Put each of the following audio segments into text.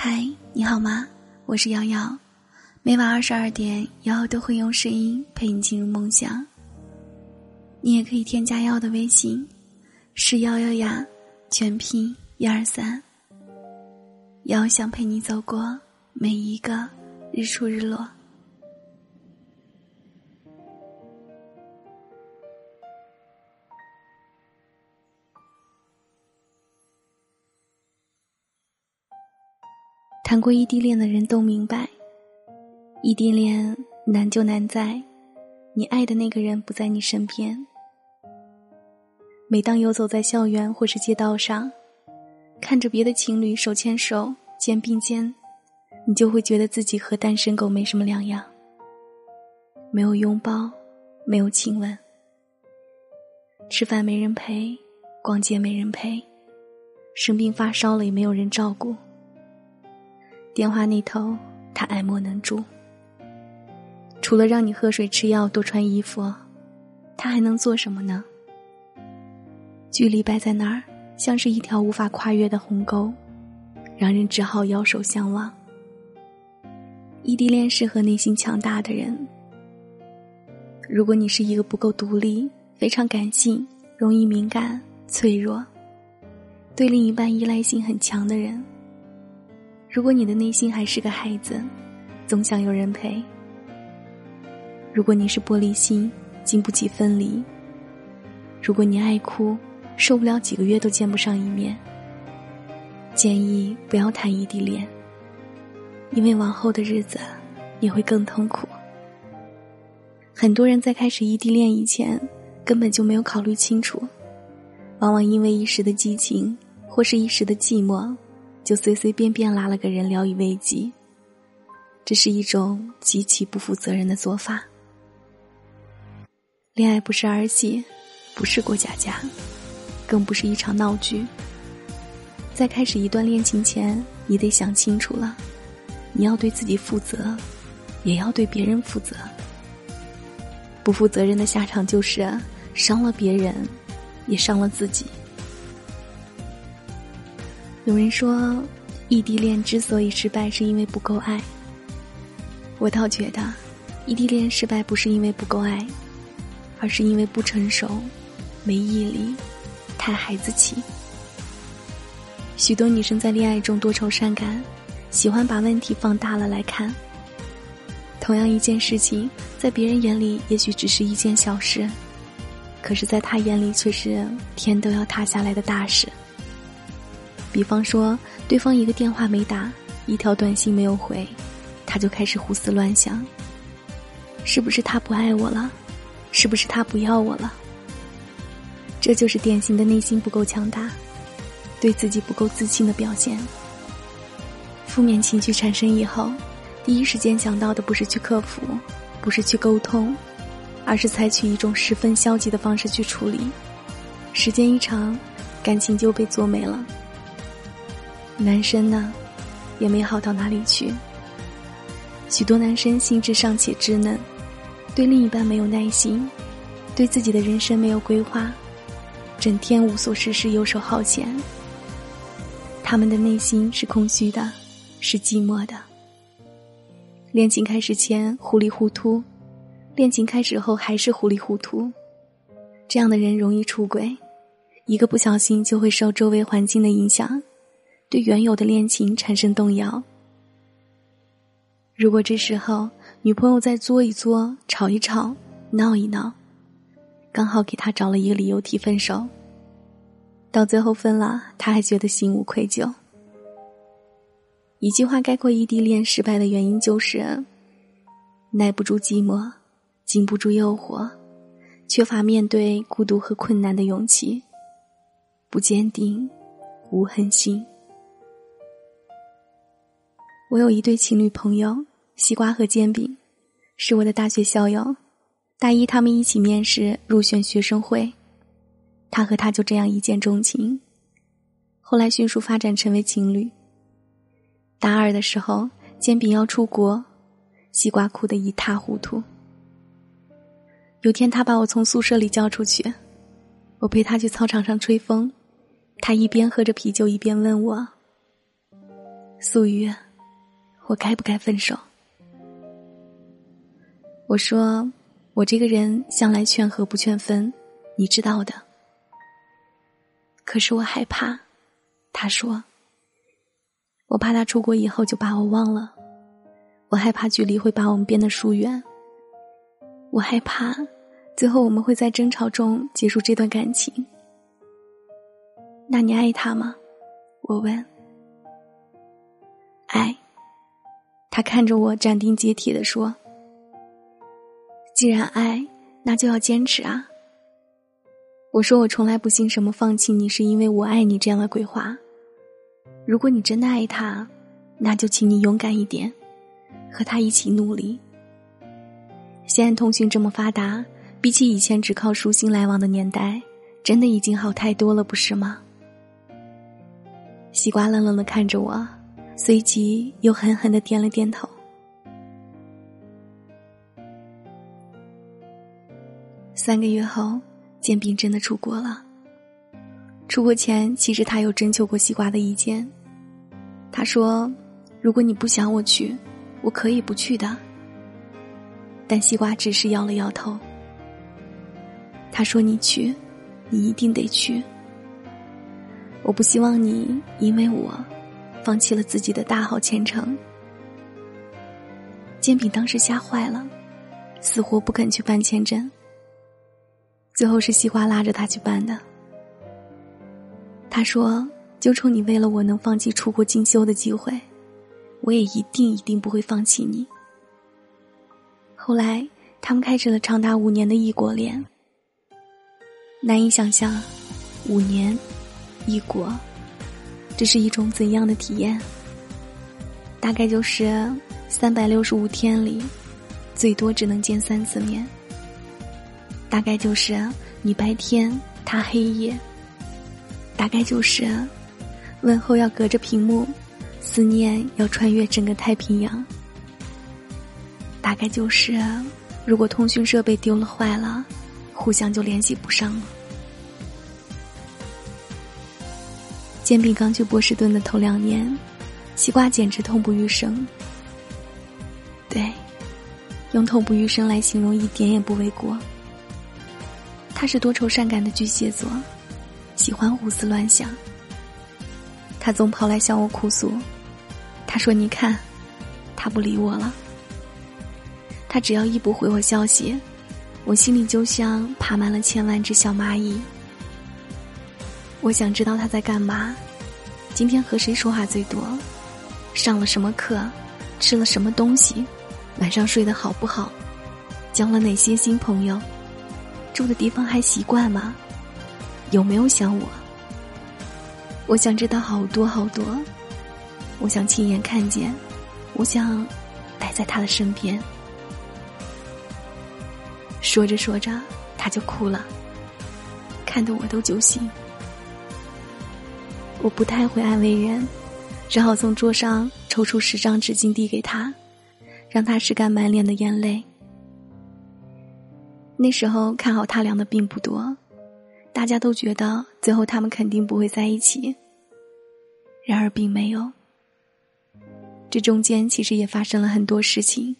嗨，你好吗？我是瑶瑶，每晚二十二点，瑶瑶都会用声音陪你进入梦乡。你也可以添加瑶瑶的微信，是瑶瑶呀，全拼一二三。瑶瑶想陪你走过每一个日出日落。谈过异地恋的人都明白，异地恋难就难在，你爱的那个人不在你身边。每当游走在校园或是街道上，看着别的情侣手牵手、肩并肩，你就会觉得自己和单身狗没什么两样。没有拥抱，没有亲吻，吃饭没人陪，逛街没人陪，生病发烧了也没有人照顾。电话那头，他爱莫能助。除了让你喝水、吃药、多穿衣服，他还能做什么呢？距离摆在那儿，像是一条无法跨越的鸿沟，让人只好摇手相望。异地恋适合内心强大的人。如果你是一个不够独立、非常感性、容易敏感、脆弱，对另一半依赖性很强的人。如果你的内心还是个孩子，总想有人陪；如果你是玻璃心，经不起分离；如果你爱哭，受不了几个月都见不上一面，建议不要谈异地恋，因为往后的日子你会更痛苦。很多人在开始异地恋以前，根本就没有考虑清楚，往往因为一时的激情或是一时的寂寞。就随随便便拉了个人聊以慰藉，这是一种极其不负责任的做法。恋爱不是儿戏，不是过家家，更不是一场闹剧。在开始一段恋情前，你得想清楚了，你要对自己负责，也要对别人负责。不负责任的下场就是伤了别人，也伤了自己。有人说，异地恋之所以失败，是因为不够爱。我倒觉得，异地恋失败不是因为不够爱，而是因为不成熟、没毅力、太孩子气。许多女生在恋爱中多愁善感，喜欢把问题放大了来看。同样一件事情，在别人眼里也许只是一件小事，可是在他眼里却是天都要塌下来的大事。比方说，对方一个电话没打，一条短信没有回，他就开始胡思乱想：是不是他不爱我了？是不是他不要我了？这就是典型的内心不够强大，对自己不够自信的表现。负面情绪产生以后，第一时间想到的不是去克服，不是去沟通，而是采取一种十分消极的方式去处理。时间一长，感情就被做没了。男生呢，也没好到哪里去。许多男生心智尚且稚嫩，对另一半没有耐心，对自己的人生没有规划，整天无所事事、游手好闲。他们的内心是空虚的，是寂寞的。恋情开始前糊里糊涂，恋情开始后还是糊里糊涂。这样的人容易出轨，一个不小心就会受周围环境的影响。对原有的恋情产生动摇。如果这时候女朋友再作一作、吵一吵、闹一闹，刚好给他找了一个理由提分手，到最后分了，他还觉得心无愧疚。一句话概括异地恋失败的原因就是：耐不住寂寞，经不住诱惑，缺乏面对孤独和困难的勇气，不坚定，无恒心。我有一对情侣朋友，西瓜和煎饼，是我的大学校友。大一他们一起面试入选学生会，他和他就这样一见钟情，后来迅速发展成为情侣。大二的时候，煎饼要出国，西瓜哭得一塌糊涂。有天他把我从宿舍里叫出去，我陪他去操场上吹风，他一边喝着啤酒一边问我。素玉，我该不该分手？我说，我这个人向来劝和不劝分，你知道的。可是我害怕，他说，我怕他出国以后就把我忘了，我害怕距离会把我们变得疏远，我害怕最后我们会在争吵中结束这段感情。那你爱他吗？我问。爱。他看着我，斩钉截铁的说：“既然爱，那就要坚持啊。”我说：“我从来不信什么放弃你是因为我爱你这样的鬼话。如果你真的爱他，那就请你勇敢一点，和他一起努力。现在通讯这么发达，比起以前只靠书信来往的年代，真的已经好太多了，不是吗？”西瓜愣愣的看着我。随即又狠狠的点了点头。三个月后，建斌真的出国了。出国前，其实他有征求过西瓜的意见。他说：“如果你不想我去，我可以不去的。”但西瓜只是摇了摇头。他说：“你去，你一定得去。我不希望你因为我。”放弃了自己的大好前程，煎饼当时吓坏了，死活不肯去办签证。最后是西瓜拉着他去办的。他说：“就冲你为了我能放弃出国进修的机会，我也一定一定不会放弃你。”后来他们开始了长达五年的异国恋。难以想象，五年，异国。这是一种怎样的体验？大概就是三百六十五天里，最多只能见三次面。大概就是你白天，他黑夜。大概就是问候要隔着屏幕，思念要穿越整个太平洋。大概就是如果通讯设备丢了坏了，互相就联系不上了。煎饼刚去波士顿的头两年，西瓜简直痛不欲生。对，用痛不欲生来形容一点也不为过。他是多愁善感的巨蟹座，喜欢胡思乱想。他总跑来向我哭诉，他说：“你看，他不理我了。他只要一不回我消息，我心里就像爬满了千万只小蚂蚁。”我想知道他在干嘛，今天和谁说话最多，上了什么课，吃了什么东西，晚上睡得好不好，交了哪些新朋友，住的地方还习惯吗？有没有想我？我想知道好多好多，我想亲眼看见，我想待在他的身边。说着说着，他就哭了，看得我都揪心。我不太会安慰人，只好从桌上抽出十张纸巾递给他，让他拭干满脸的眼泪。那时候看好他俩的并不多，大家都觉得最后他们肯定不会在一起。然而并没有。这中间其实也发生了很多事情，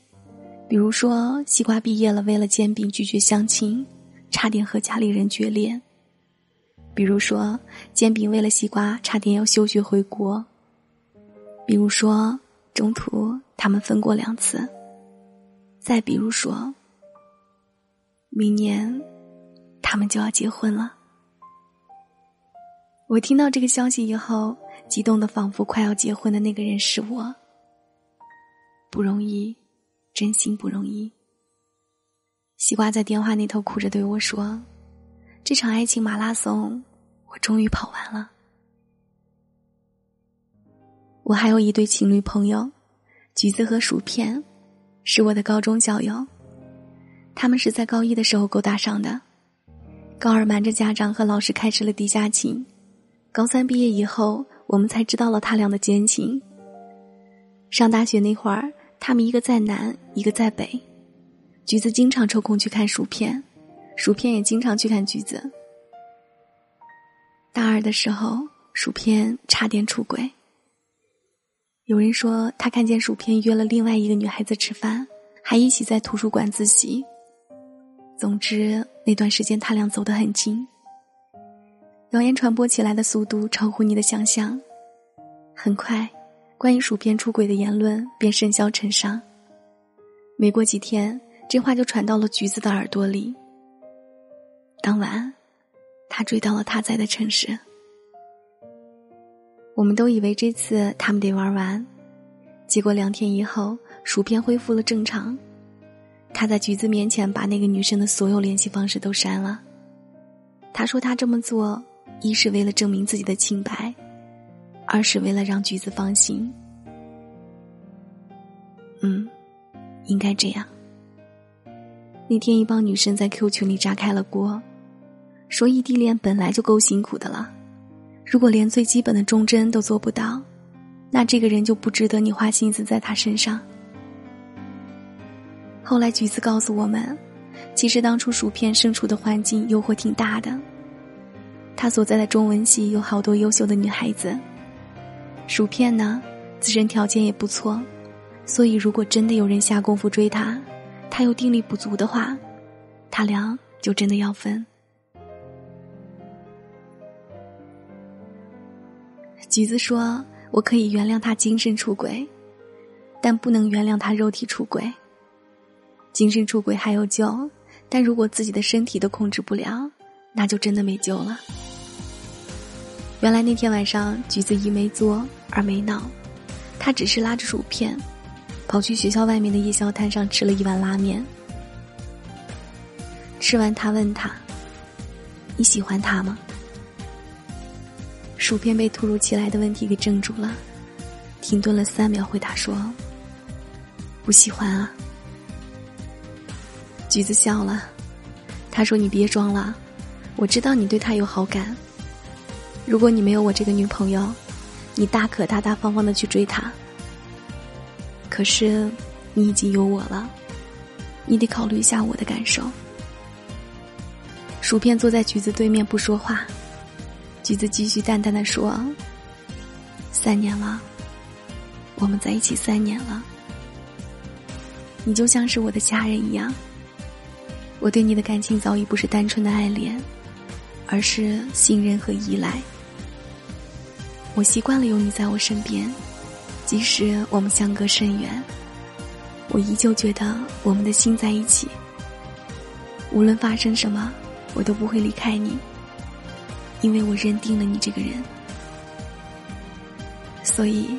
比如说西瓜毕业了，为了煎饼拒绝相亲，差点和家里人决裂。比如说，煎饼为了西瓜差点要休学回国。比如说，中途他们分过两次。再比如说，明年他们就要结婚了。我听到这个消息以后，激动的仿佛快要结婚的那个人是我。不容易，真心不容易。西瓜在电话那头哭着对我说：“这场爱情马拉松。”终于跑完了。我还有一对情侣朋友，橘子和薯片，是我的高中校友。他们是在高一的时候勾搭上的，高二瞒着家长和老师开始了地下情，高三毕业以后，我们才知道了他俩的奸情。上大学那会儿，他们一个在南，一个在北，橘子经常抽空去看薯片，薯片也经常去看橘子。大二的时候，薯片差点出轨。有人说他看见薯片约了另外一个女孩子吃饭，还一起在图书馆自习。总之那段时间他俩走得很近。谣言传播起来的速度超乎你的想象，很快，关于薯片出轨的言论便甚嚣尘上。没过几天，这话就传到了橘子的耳朵里。当晚，他追到了他在的城市。我们都以为这次他们得玩完，结果两天以后，薯片恢复了正常。他在橘子面前把那个女生的所有联系方式都删了。他说他这么做。一是为了证明自己的清白，二是为了让橘子放心。嗯，应该这样。那天一帮女生在 Q 群里炸开了锅，说异地恋本来就够辛苦的了，如果连最基本的忠贞都做不到，那这个人就不值得你花心思在他身上。后来橘子告诉我们，其实当初薯片身处的环境诱惑挺大的。他所在的中文系有好多优秀的女孩子，薯片呢，自身条件也不错，所以如果真的有人下功夫追他，他又定力不足的话，他俩就真的要分。橘子说：“我可以原谅他精神出轨，但不能原谅他肉体出轨。精神出轨还有救，但如果自己的身体都控制不了，那就真的没救了。”原来那天晚上，橘子一没作，二没闹，他只是拉着薯片，跑去学校外面的夜宵摊上吃了一碗拉面。吃完，他问他：“你喜欢他吗？”薯片被突如其来的问题给怔住了，停顿了三秒，回答说：“不喜欢啊。”橘子笑了，他说：“你别装了，我知道你对他有好感。”如果你没有我这个女朋友，你大可大大方方的去追她。可是，你已经有我了，你得考虑一下我的感受。薯片坐在橘子对面不说话，橘子继续淡淡的说：“三年了，我们在一起三年了，你就像是我的家人一样。我对你的感情早已不是单纯的爱恋，而是信任和依赖。”我习惯了有你在我身边，即使我们相隔甚远，我依旧觉得我们的心在一起。无论发生什么，我都不会离开你，因为我认定了你这个人。所以，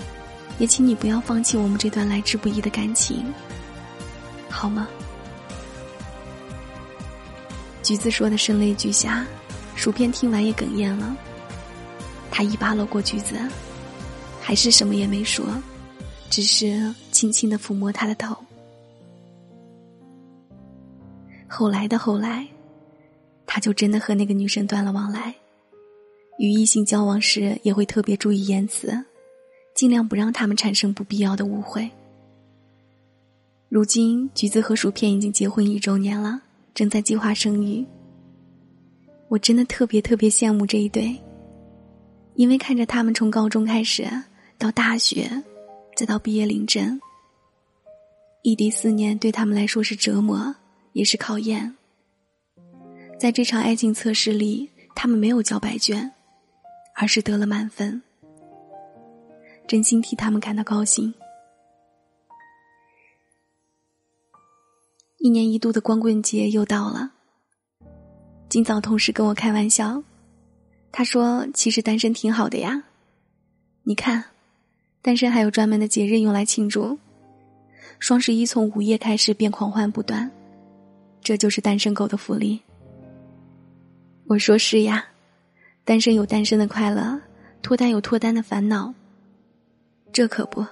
也请你不要放弃我们这段来之不易的感情，好吗？橘子说的声泪俱下，薯片听完也哽咽了。他一把搂过橘子，还是什么也没说，只是轻轻的抚摸他的头。后来的后来，他就真的和那个女生断了往来，与异性交往时也会特别注意言辞，尽量不让他们产生不必要的误会。如今，橘子和薯片已经结婚一周年了，正在计划生育。我真的特别特别羡慕这一对。因为看着他们从高中开始到大学，再到毕业领证，异地四年对他们来说是折磨，也是考验。在这场爱情测试里，他们没有交白卷，而是得了满分。真心替他们感到高兴。一年一度的光棍节又到了，今早同事跟我开玩笑。他说：“其实单身挺好的呀，你看，单身还有专门的节日用来庆祝。双十一从午夜开始便狂欢不断，这就是单身狗的福利。”我说：“是呀，单身有单身的快乐，脱单有脱单的烦恼。这可不，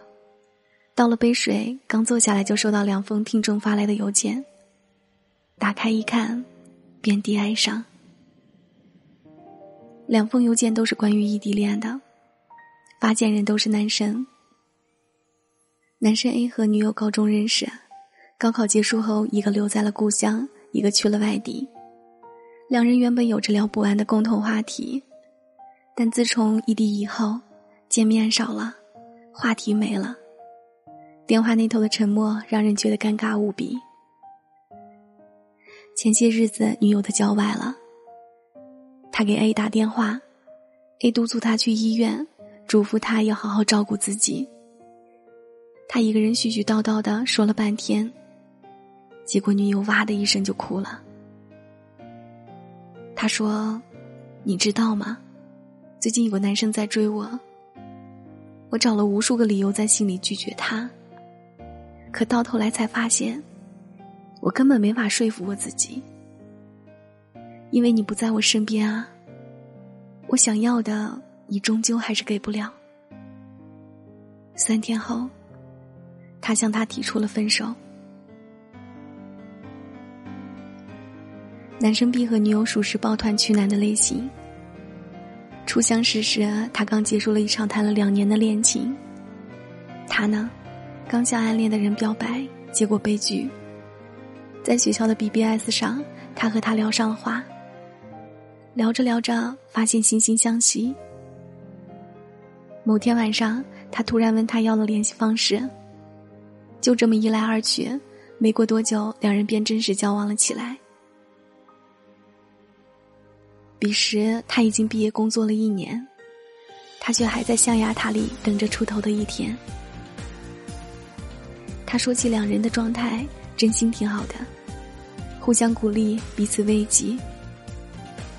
倒了杯水，刚坐下来就收到两封听众发来的邮件，打开一看，遍地哀伤。”两封邮件都是关于异地恋的，发件人都是男生。男生 A 和女友高中认识，高考结束后，一个留在了故乡，一个去了外地。两人原本有着聊不完的共同话题，但自从异地以后，见面少了，话题没了，电话那头的沉默让人觉得尴尬无比。前些日子，女友的脚崴了，他给 A 打电话，A 督促他去医院，嘱咐他要好好照顾自己。他一个人絮絮叨叨的说了半天，结果女友哇的一声就哭了。他说：“你知道吗？最近有个男生在追我。我找了无数个理由在心里拒绝他，可到头来才发现，我根本没法说服我自己，因为你不在我身边啊。我想要的，你终究还是给不了。”三天后。他向他提出了分手。男生 B 和女友属实抱团取暖的类型。初相识时，他刚结束了一场谈了两年的恋情。他呢，刚向暗恋的人表白，结果悲剧。在学校的 BBS 上，他和他聊上了话。聊着聊着，发现惺惺相惜。某天晚上，他突然问他要了联系方式。就这么一来二去，没过多久，两人便正式交往了起来。彼时他已经毕业工作了一年，他却还在象牙塔里等着出头的一天。他说起两人的状态，真心挺好的，互相鼓励，彼此慰藉。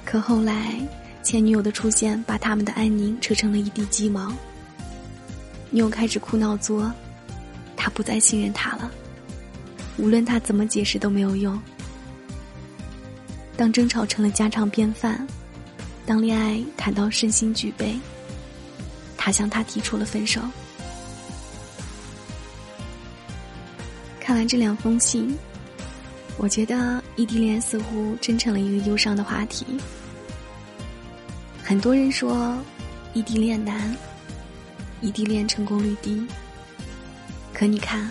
可后来前女友的出现，把他们的安宁扯成了一地鸡毛。女友开始哭闹作。他不再信任他了，无论他怎么解释都没有用。当争吵成了家常便饭，当恋爱谈到身心俱备，他向他提出了分手。看完这两封信，我觉得异地恋似乎真成了一个忧伤的话题。很多人说异地恋难，异地恋成功率低。可你看，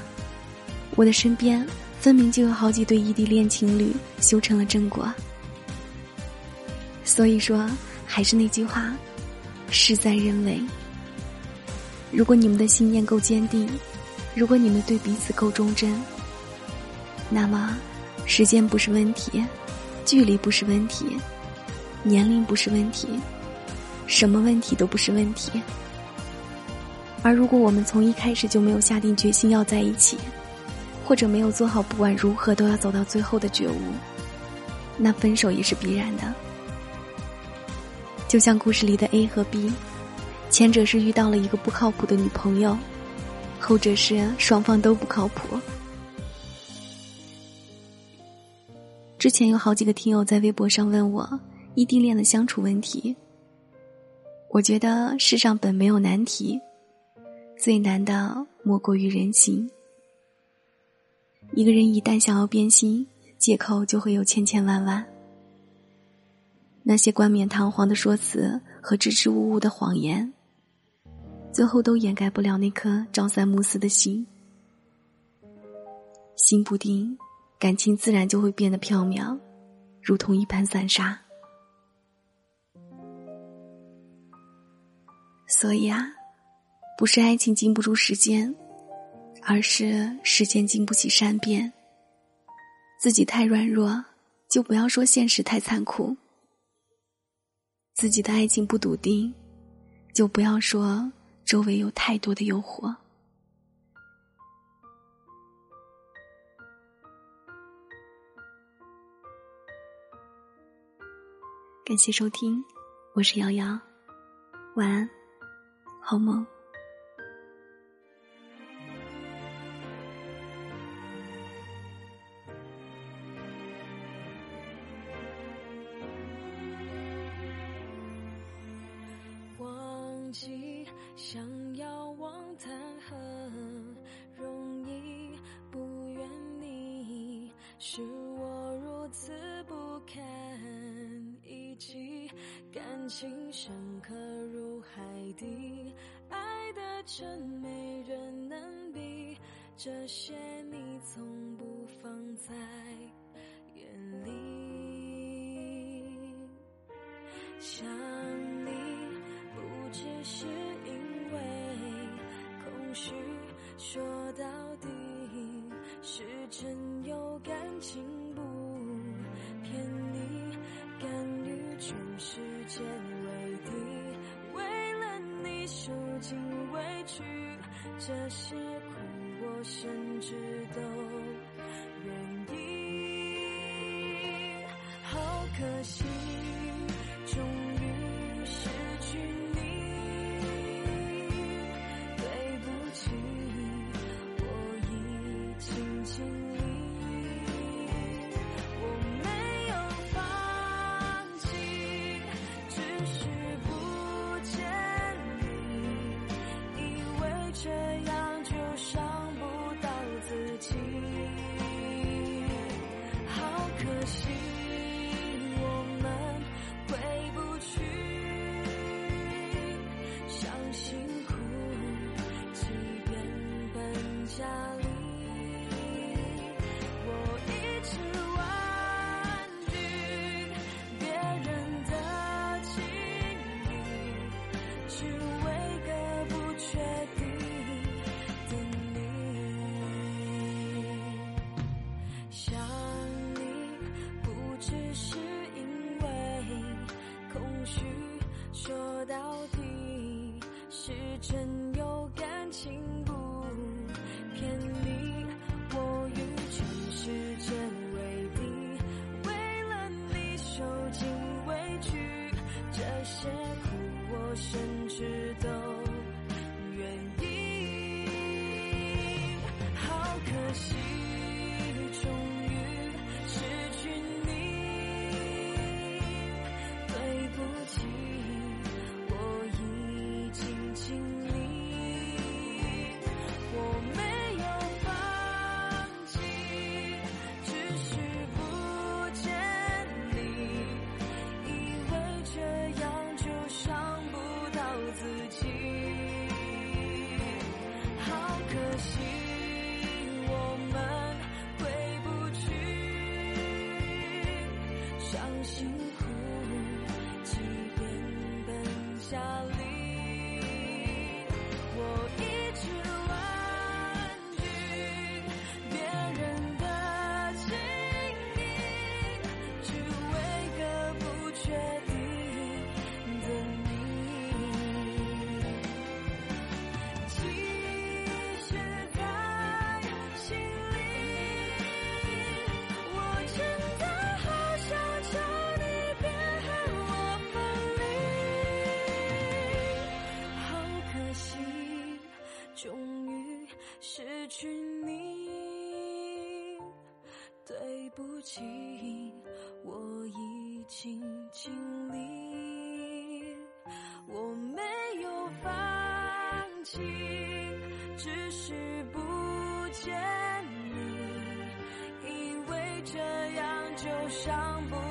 我的身边分明就有好几对异地恋情侣修成了正果。所以说，还是那句话，事在人为。如果你们的信念够坚定，如果你们对彼此够忠贞，那么时间不是问题，距离不是问题，年龄不是问题，什么问题都不是问题。而如果我们从一开始就没有下定决心要在一起，或者没有做好不管如何都要走到最后的觉悟，那分手也是必然的。就像故事里的 A 和 B，前者是遇到了一个不靠谱的女朋友，后者是双方都不靠谱。之前有好几个听友在微博上问我异地恋的相处问题，我觉得世上本没有难题。最难的莫过于人心。一个人一旦想要变心，借口就会有千千万万。那些冠冕堂皇的说辞和支支吾吾的谎言，最后都掩盖不了那颗朝三暮四的心。心不定，感情自然就会变得飘渺，如同一盘散沙。所以啊。不是爱情经不住时间，而是时间经不起善变。自己太软弱，就不要说现实太残酷；自己的爱情不笃定，就不要说周围有太多的诱惑。感谢收听，我是瑶瑶，晚安，好梦。滴，爱的真没人能比。这些你从不放在眼里。想你不只是因为空虚，说到底是真有感情，不骗你，甘于全世界。去这些苦我甚至都愿意。好可惜。shall 失去你对不起我已经尽力我没有放弃只是不见你以为这样就伤不